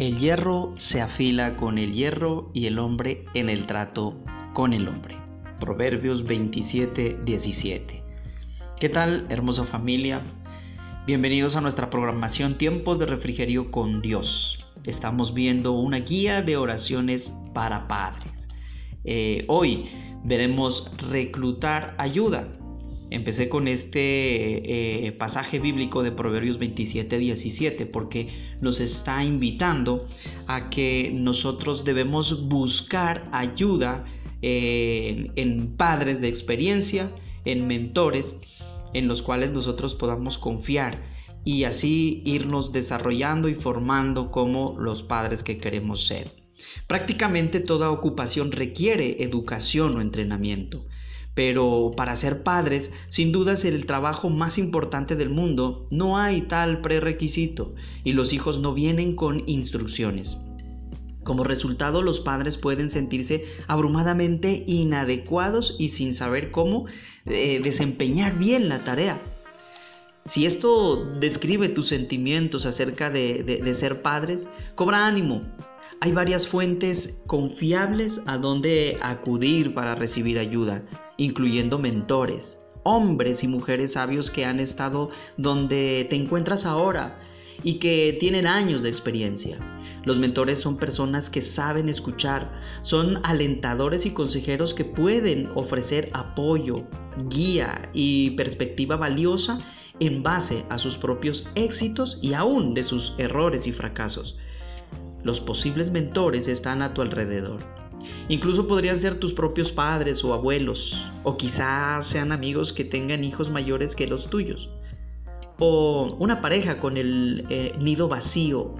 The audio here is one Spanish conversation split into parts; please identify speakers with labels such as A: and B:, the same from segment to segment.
A: El hierro se afila con el hierro y el hombre en el trato con el hombre. Proverbios 27, 17. ¿Qué tal, hermosa familia? Bienvenidos a nuestra programación Tiempos de Refrigerio con Dios. Estamos viendo una guía de oraciones para padres. Eh, hoy veremos reclutar ayuda Empecé con este eh, pasaje bíblico de Proverbios 27, 17, porque nos está invitando a que nosotros debemos buscar ayuda eh, en padres de experiencia, en mentores, en los cuales nosotros podamos confiar y así irnos desarrollando y formando como los padres que queremos ser. Prácticamente toda ocupación requiere educación o entrenamiento. Pero para ser padres, sin duda es el trabajo más importante del mundo. No hay tal prerequisito y los hijos no vienen con instrucciones. Como resultado, los padres pueden sentirse abrumadamente inadecuados y sin saber cómo eh, desempeñar bien la tarea. Si esto describe tus sentimientos acerca de ser padres, cobra ánimo, hay varias fuentes confiables a donde acudir para recibir ayuda, incluyendo mentores, hombres y mujeres sabios que han estado donde te encuentras ahora y que tienen años de experiencia. Los mentores son personas que saben escuchar, son alentadores y consejeros que pueden ofrecer apoyo, guía y perspectiva valiosa en base a sus propios éxitos y aún de sus errores y fracasos. Los posibles mentores están a tu alrededor. Incluso podrían ser tus propios padres o abuelos, o quizás sean amigos que tengan hijos mayores que los tuyos, o una pareja con el eh, nido vacío.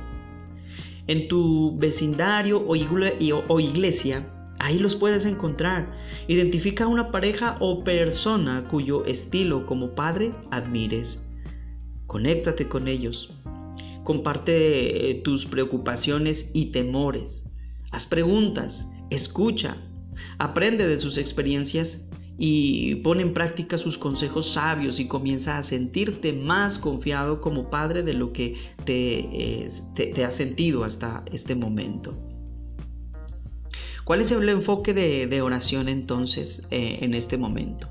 A: En tu vecindario o, o iglesia, ahí los puedes encontrar. Identifica una pareja o persona cuyo estilo como padre admires. Conéctate con ellos. Comparte eh, tus preocupaciones y temores. Haz preguntas, escucha, aprende de sus experiencias y pone en práctica sus consejos sabios y comienza a sentirte más confiado como padre de lo que te, has sentido hasta este momento. ¿Cuál es el enfoque de, oración entonces eh, en este momento?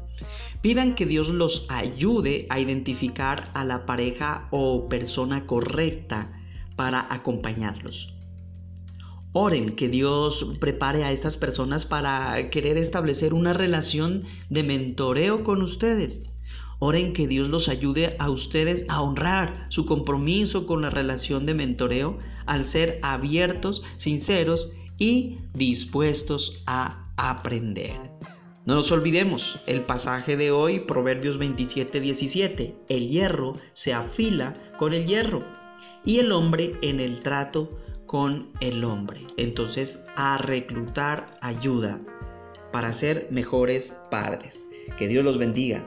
A: Pidan que Dios los ayude a identificar a la pareja o persona correcta para acompañarlos. Oren que Dios prepare a estas personas para querer establecer una relación de mentoreo con ustedes. Oren que Dios los ayude a ustedes a honrar su compromiso con la relación de mentoreo al ser abiertos, sinceros y dispuestos a aprender. No nos olvidemos el pasaje de hoy, Proverbios 27, 17. El hierro se afila con el hierro y el hombre en el trato con el hombre. Entonces, a reclutar ayuda para ser mejores padres. Que Dios los bendiga.